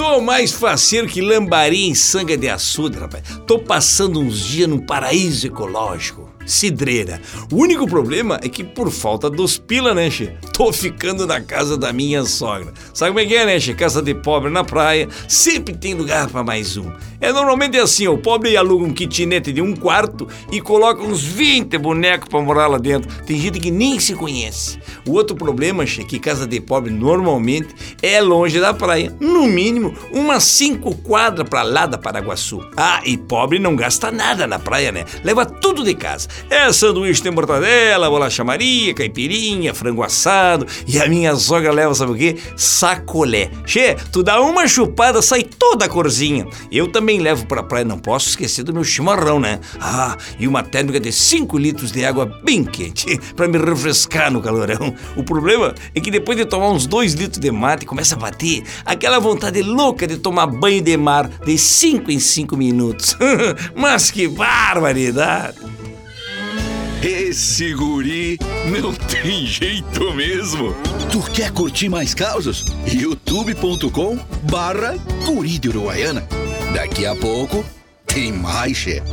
tô mais faceiro que lambari em sanga de açude, rapaz. Tô passando uns dias num paraíso ecológico. Cidreira. O único problema é que por falta dos pila, né, che? Tô ficando na casa da minha sogra. Sabe como é que é, né, che? Casa de pobre na praia, sempre tem lugar para mais um. É normalmente assim, ó, o pobre aluga um kitnet de um quarto e coloca uns 20 bonecos para morar lá dentro. Tem gente que nem se conhece. O outro problema, che, é que casa de pobre normalmente é longe da praia. No mínimo, umas cinco quadras para lá da Paraguaçu. Ah, e pobre não gasta nada na praia, né? Leva tudo de casa. É sanduíche de mortadela, bolacha Maria, caipirinha, frango assado. E a minha sogra leva, sabe o quê? Sacolé. Che, tu dá uma chupada, sai toda a corzinha. Eu também levo pra praia, não posso esquecer do meu chimarrão, né? Ah, e uma térmica de 5 litros de água bem quente, para me refrescar no calorão. O problema é que depois de tomar uns 2 litros de mate, começa a bater aquela vontade louca de tomar banho de mar de 5 em 5 minutos. Mas que barbaridade! Esse guri não tem jeito mesmo. Tu quer curtir mais causas? youtube.com barra guri de Uruguaiana. Daqui a pouco tem mais, chefe.